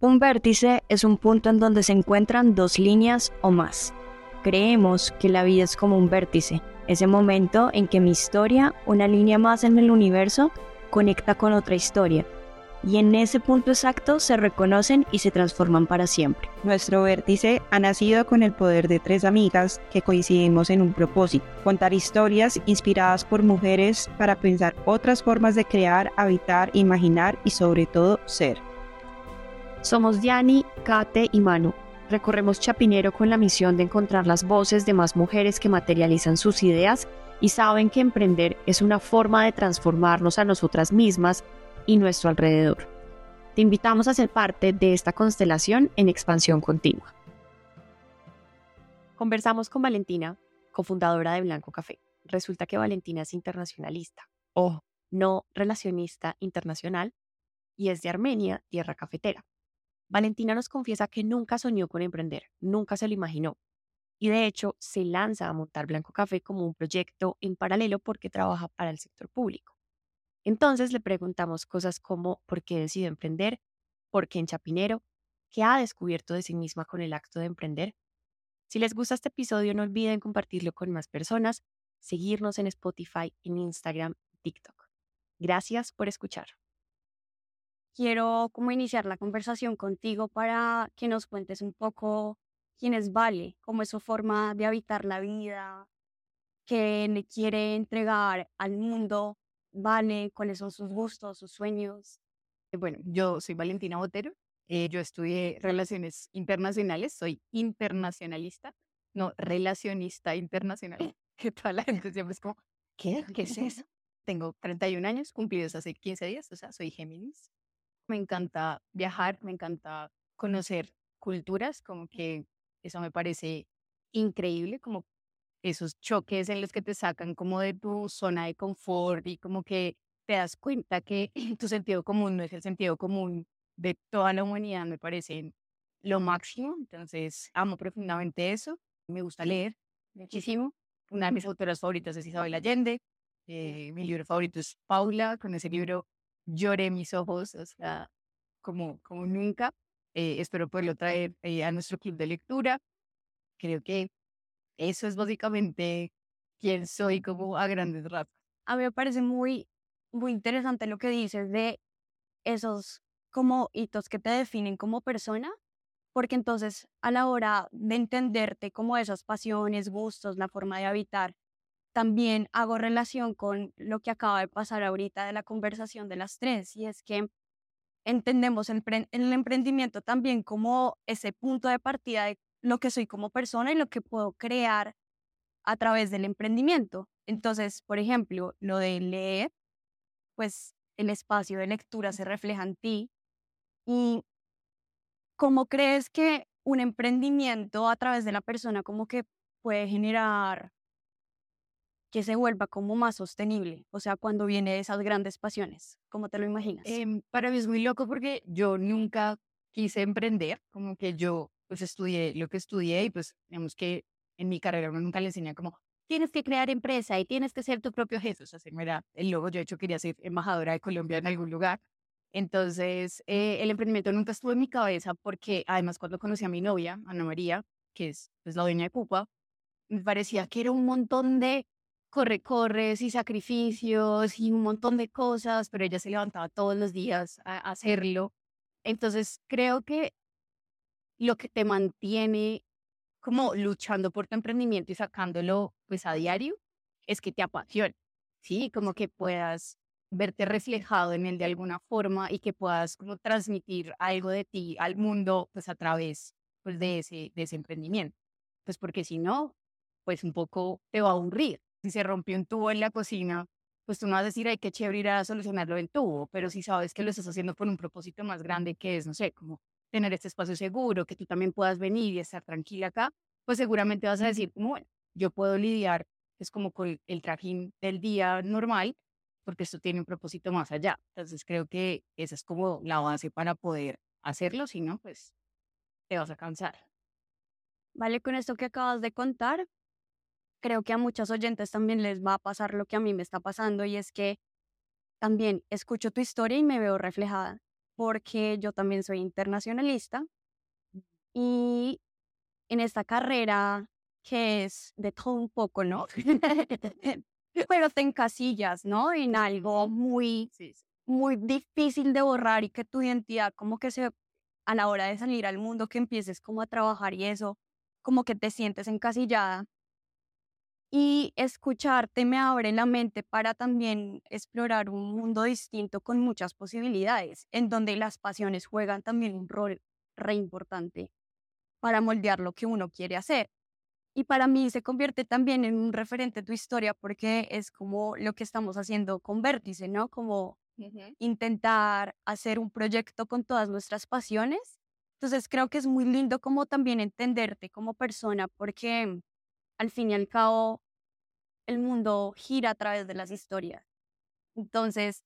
Un vértice es un punto en donde se encuentran dos líneas o más. Creemos que la vida es como un vértice, ese momento en que mi historia, una línea más en el universo, conecta con otra historia, y en ese punto exacto se reconocen y se transforman para siempre. Nuestro vértice ha nacido con el poder de tres amigas que coincidimos en un propósito, contar historias inspiradas por mujeres para pensar otras formas de crear, habitar, imaginar y sobre todo ser. Somos Diani, Kate y Manu. Recorremos Chapinero con la misión de encontrar las voces de más mujeres que materializan sus ideas y saben que emprender es una forma de transformarnos a nosotras mismas y nuestro alrededor. Te invitamos a ser parte de esta constelación en expansión continua. Conversamos con Valentina, cofundadora de Blanco Café. Resulta que Valentina es internacionalista, o no relacionista internacional, y es de Armenia, tierra cafetera. Valentina nos confiesa que nunca soñó con emprender, nunca se lo imaginó. Y de hecho se lanza a montar Blanco Café como un proyecto en paralelo porque trabaja para el sector público. Entonces le preguntamos cosas como por qué decidió emprender, por qué en Chapinero, qué ha descubierto de sí misma con el acto de emprender. Si les gusta este episodio no olviden compartirlo con más personas, seguirnos en Spotify, en Instagram, TikTok. Gracias por escuchar quiero como iniciar la conversación contigo para que nos cuentes un poco quién es Vale, cómo es su forma de habitar la vida, qué le quiere entregar al mundo, Vale, cuáles son sus gustos, sus sueños. Bueno, yo soy Valentina Botero, eh, yo estudié relaciones internacionales, soy internacionalista, no relacionista internacional, que toda la gente siempre es como, ¿qué? ¿Qué es eso? Tengo 31 años, cumplidos hace 15 días, o sea, soy Géminis me encanta viajar, me encanta conocer culturas, como que eso me parece increíble, como esos choques en los que te sacan como de tu zona de confort y como que te das cuenta que tu sentido común no es el sentido común de toda la humanidad, me parece lo máximo. Entonces, amo profundamente eso. Me gusta leer muchísimo. Una de mis autoras favoritas es Isabel Allende. Eh, mi libro favorito es Paula. Con ese libro lloré mis ojos, o sea, como, como nunca. Eh, espero poderlo traer eh, a nuestro club de lectura. Creo que eso es básicamente quién soy como a grandes rasgos. A mí me parece muy, muy interesante lo que dices de esos como hitos que te definen como persona, porque entonces a la hora de entenderte como esas pasiones, gustos, la forma de habitar, también hago relación con lo que acaba de pasar ahorita de la conversación de las tres, y es que entendemos el, emprendimiento también como ese punto de partida de lo que soy como persona y lo que puedo crear a través del emprendimiento. Entonces, por ejemplo, lo de leer, pues el espacio de lectura se refleja en ti. ¿Y cómo crees que un emprendimiento a través de la persona como que puede generar que se vuelva como más sostenible? O sea, cuando viene de esas grandes pasiones, ¿cómo te lo imaginas? Em, para mí es muy loco porque yo nunca quise emprender, como que yo pues estudié lo que estudié y pues digamos que en mi carrera uno nunca le enseña como tienes que crear empresa y tienes que ser tu propio jefe. O sea, se me era el logo. Yo de hecho quería ser embajadora de Colombia en algún lugar. Entonces, eh, el emprendimiento nunca estuvo en mi cabeza porque además cuando conocí a mi novia, Ana María, que es pues, la dueña de Pupa, me parecía que era un montón de corre, corres y sacrificios y un montón de cosas, pero ella se levantaba todos los días a, hacerlo. Entonces creo que lo que te mantiene como luchando por tu emprendimiento y sacándolo pues a diario es que te apasiona, ¿sí? Como que puedas verte reflejado en él de alguna forma y que puedas como transmitir algo de ti al mundo pues a través pues de ese, de ese emprendimiento. Pues porque si no, pues un poco te va a aburrir si se rompió un tubo en la cocina, pues tú no vas a decir, ay, qué chévere ir a solucionarlo el tubo, pero si sabes que lo estás haciendo por un propósito más grande que es, no sé, como tener este espacio seguro, que tú también puedas venir y estar tranquila acá, pues seguramente vas a decir, bueno, yo puedo lidiar, es como con el trajín del día normal, porque esto tiene un propósito más allá. Entonces creo que esa es como la base para poder hacerlo, si no, pues te vas a cansar. Vale, con esto que acabas de contar, creo que a muchos oyentes también les va a pasar lo que a mí me está pasando y es que también escucho tu historia y me veo reflejada. porque yo también soy internacionalista y en esta carrera que es de todo un poco, ¿no? Pero te encasillas, ¿no? En algo muy, muy difícil de borrar y que tu identidad como que se, a la hora de salir al mundo, que empieces como a trabajar y eso, como que te sientes encasillada. Y escucharte me abre la mente para también explorar un mundo distinto con muchas posibilidades, en donde las pasiones juegan también un rol re importante para moldear lo que uno quiere hacer. Y para mí se convierte también en un referente tu historia porque es como lo que estamos haciendo con Vértice, ¿no? Como intentar hacer un proyecto con todas nuestras pasiones. Entonces creo que es muy lindo como también entenderte como persona porque al fin y al cabo el mundo gira a través de las historias. Entonces,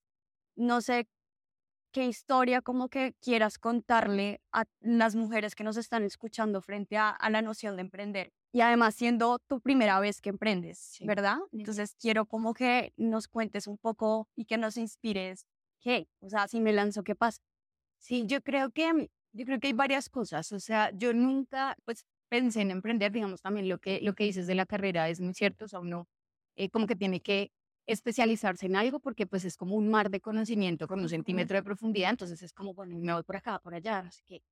no sé qué historia como que quieras contarle a las mujeres que nos están escuchando frente a, la noción de emprender. Y además siendo tu primera vez que emprendes, ¿verdad? Entonces quiero como que nos cuentes un poco y que nos inspires. ¿Qué? O sea, si me lanzo, ¿qué pasa? Sí, yo creo que, yo creo que hay varias cosas. O sea, yo nunca, pues, pensé en emprender, digamos, también lo que, lo que dices de la carrera es muy cierto. O sea, uno eh, como que tiene que especializarse en algo porque pues es como un mar de conocimiento con un centímetro de profundidad, entonces es como, bueno, me voy por acá, por allá, así que...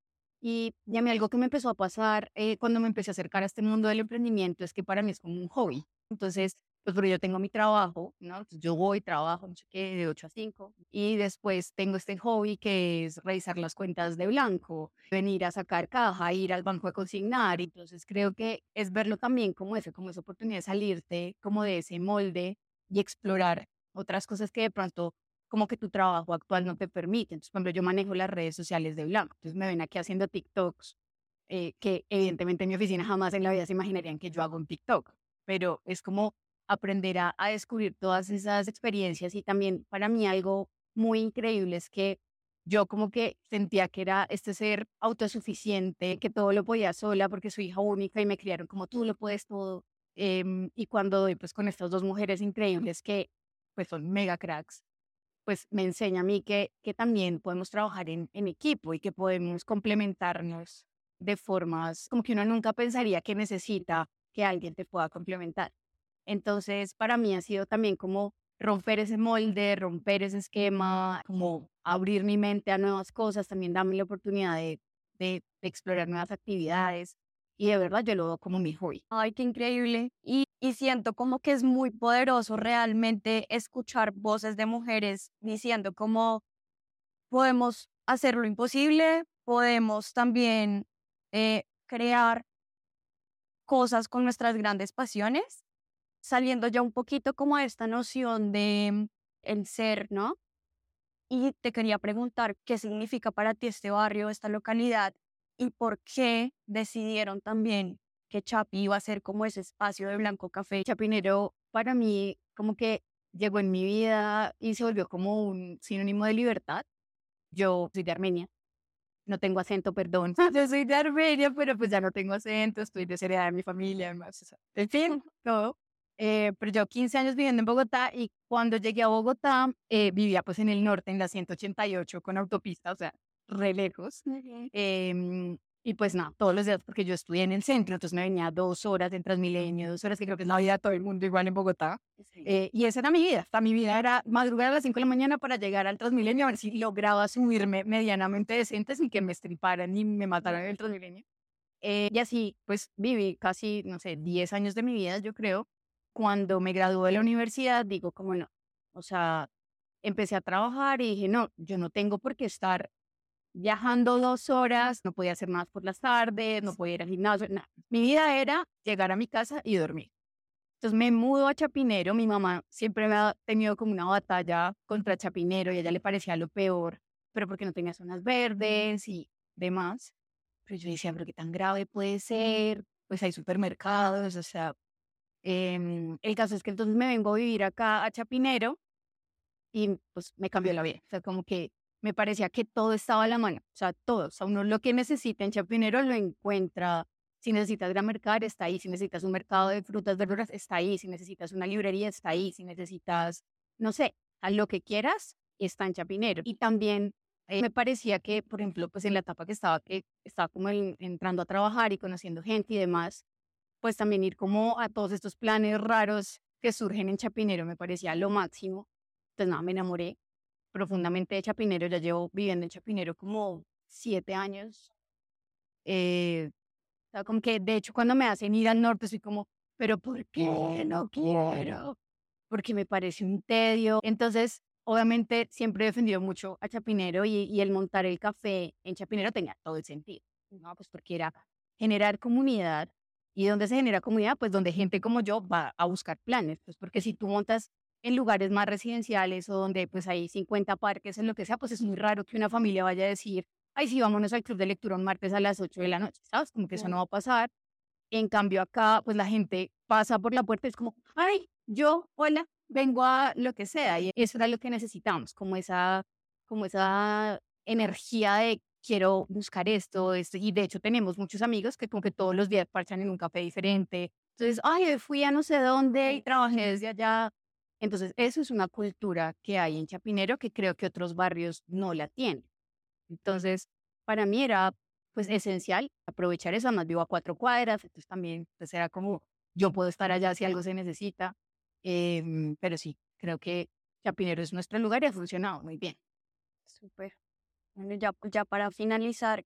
Y ya me algo que me empezó a pasar eh, cuando me empecé a acercar a este mundo del emprendimiento es que para mí es como un hobby. Entonces, pues porque yo tengo mi trabajo, ¿no? Entonces yo voy, trabajo, no sé qué, de 8 a 5, y después tengo este hobby que es revisar las cuentas de blanco, venir a sacar caja, ir al banco a consignar, entonces creo que es verlo también como eso, como esa oportunidad de salirte como de ese molde y explorar otras cosas que de pronto como que tu trabajo actual no te permite. Entonces, por ejemplo, yo manejo las redes sociales de Blanco, entonces me ven aquí haciendo TikToks, eh, que evidentemente en mi oficina jamás en la vida se imaginarían que yo hago un TikTok, pero es como aprender a, descubrir todas esas experiencias y también para mí algo muy increíble es que yo como que sentía que era este ser autosuficiente, que todo lo podía sola porque soy hija única y me criaron como tú lo puedes todo. Em, y cuando doy pues con estas dos mujeres increíbles que pues son mega cracks, pues me enseña a mí que, que también podemos trabajar en, en equipo y que podemos complementarnos de formas como que uno nunca pensaría que necesita que alguien te pueda complementar. Entonces, para mí ha sido también como romper ese molde, romper ese esquema, como abrir mi mente a nuevas cosas, también darme la oportunidad de, de explorar nuevas actividades y de verdad yo lo veo como mi hobby. Ay, qué increíble. Y, y siento como que es muy poderoso realmente escuchar voces de mujeres diciendo cómo podemos hacer lo imposible, podemos también eh, crear cosas con nuestras grandes pasiones, saliendo ya un poquito como a esta noción de el ser, ¿no? Y te quería preguntar qué significa para ti este barrio, esta localidad, y por qué decidieron también que Chapi iba a ser como ese espacio de Blanco Café. Chapinero para mí como que llegó en mi vida y se volvió como un sinónimo de libertad. Yo soy de Armenia, no tengo acento, perdón. Yo soy de Armenia, pero pues ya no tengo acento, estoy desheredada de mi familia, además. En fin, todo. Eh, pero yo 15 años viviendo en Bogotá y cuando llegué a Bogotá eh, vivía pues en el norte, en la 188 con autopista, o sea, re lejos. Em, y pues nada, todos los días, porque yo estudié en el centro, entonces me venía dos horas en Transmilenio, dos horas, que creo que es la vida de todo el mundo igual en Bogotá. Eh, y esa era mi vida. Hasta mi vida era madrugar a las 5 de la mañana para llegar al Transmilenio a ver si lograba subirme medianamente decente sin que me estriparan ni me mataran en el Transmilenio. Eh, y así, pues viví casi, no sé, 10 años de mi vida, yo creo. Cuando me gradué de la universidad, digo, como no, o sea, empecé a trabajar y dije, no, yo no tengo por qué estar viajando dos horas, no podía hacer más por las tardes, no podía ir al gimnasio, nada. Mi vida era llegar a mi casa y dormir. Entonces me mudo a Chapinero, mi mamá siempre me ha tenido como una batalla contra Chapinero y a ella le parecía lo peor, pero porque no tenía zonas verdes y demás. Pero yo decía, pero qué tan grave puede ser, pues hay supermercados, o sea, em, el caso es que entonces me vengo a vivir acá a Chapinero y pues me cambió la vida. O sea, como que me parecía que todo estaba a la mano, o sea, todo, o sea, uno lo que necesita en Chapinero lo encuentra. Si necesitas ir a mercar, está ahí. Si necesitas un mercado de frutas, verduras, está ahí. Si necesitas una librería, está ahí. Si necesitas, no sé, a lo que quieras, está en Chapinero. Y también eh, me parecía que, por ejemplo, pues en la etapa que estaba, que estaba como entrando a trabajar y conociendo gente y demás, pues también ir como a todos estos planes raros que surgen en Chapinero me parecía lo máximo. Entonces, nada, me enamoré profundamente de Chapinero. Ya llevo viviendo en Chapinero como siete años. Eh, o sea, como que de hecho cuando me hacen ir al norte soy como, pero ¿por qué no quiero? Porque me parece un tedio. Entonces, obviamente siempre he defendido mucho a Chapinero y, y el montar el café en Chapinero tenía todo el sentido. No, pues porque era generar comunidad. ¿Y donde se genera comunidad? Pues donde gente como yo va a buscar planes. Pues porque si tú montas en lugares más residenciales o donde pues hay 50 parques, en lo que sea, pues es muy raro que una familia vaya a decir, ay, sí, vámonos al club de lectura un martes a las 8 de la noche, ¿sabes? Como que eso no va a pasar. En cambio acá, pues la gente pasa por la puerta y es como, ay, yo, hola, vengo a lo que sea. Y eso era lo que necesitamos, como esa, como esa energía de quiero buscar esto, esto. Y de hecho tenemos muchos amigos que como que todos los días parchan en un café diferente. Entonces, ay, fui a no sé dónde y trabajé desde allá. Entonces, eso es una cultura que hay en Chapinero que creo que otros barrios no la tienen. Entonces, para mí era pues esencial aprovechar eso, además vivo a cuatro cuadras, entonces también pues era como yo puedo estar allá si algo se necesita, em, pero sí, creo que Chapinero es nuestro lugar y ha funcionado muy bien. Súper. Bueno, ya, ya para finalizar,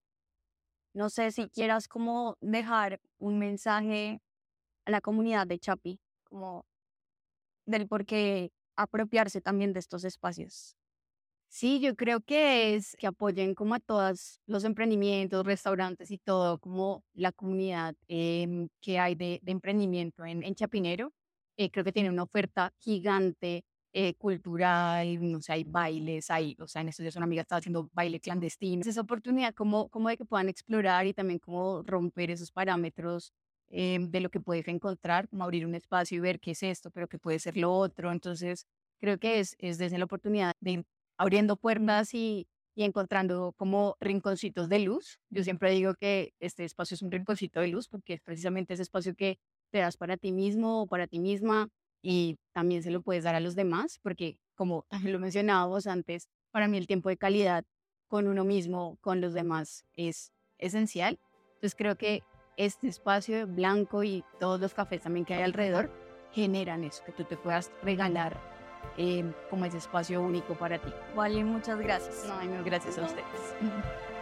no sé si quieras como dejar un mensaje a la comunidad de Chapi, como del por qué apropiarse también de estos espacios. Sí, yo creo que es que apoyen como a todos los emprendimientos, restaurantes y todo, como la comunidad em, que hay de, emprendimiento en, en Chapinero. Eh, creo que tiene una oferta gigante eh, cultural, no sé, hay bailes, hay, o sea, en estos días una amiga estaba haciendo baile clandestino. Es esa oportunidad como, como de que puedan explorar y también como romper esos parámetros em, de lo que puedes encontrar, como abrir un espacio y ver qué es esto, pero que puede ser lo otro. Entonces, creo que es, es desde la oportunidad de abriendo puertas y, y encontrando como rinconcitos de luz. Yo siempre digo que este espacio es un rinconcito de luz porque es precisamente ese espacio que te das para ti mismo o para ti misma y también se lo puedes dar a los demás porque como lo mencionábamos antes, para mí el tiempo de calidad con uno mismo, con los demás es esencial. Entonces creo que este espacio blanco y todos los cafés también que hay alrededor generan eso, que tú te puedas regalar como ese espacio único para ti. Vale, muchas gracias. No, gracias a ustedes.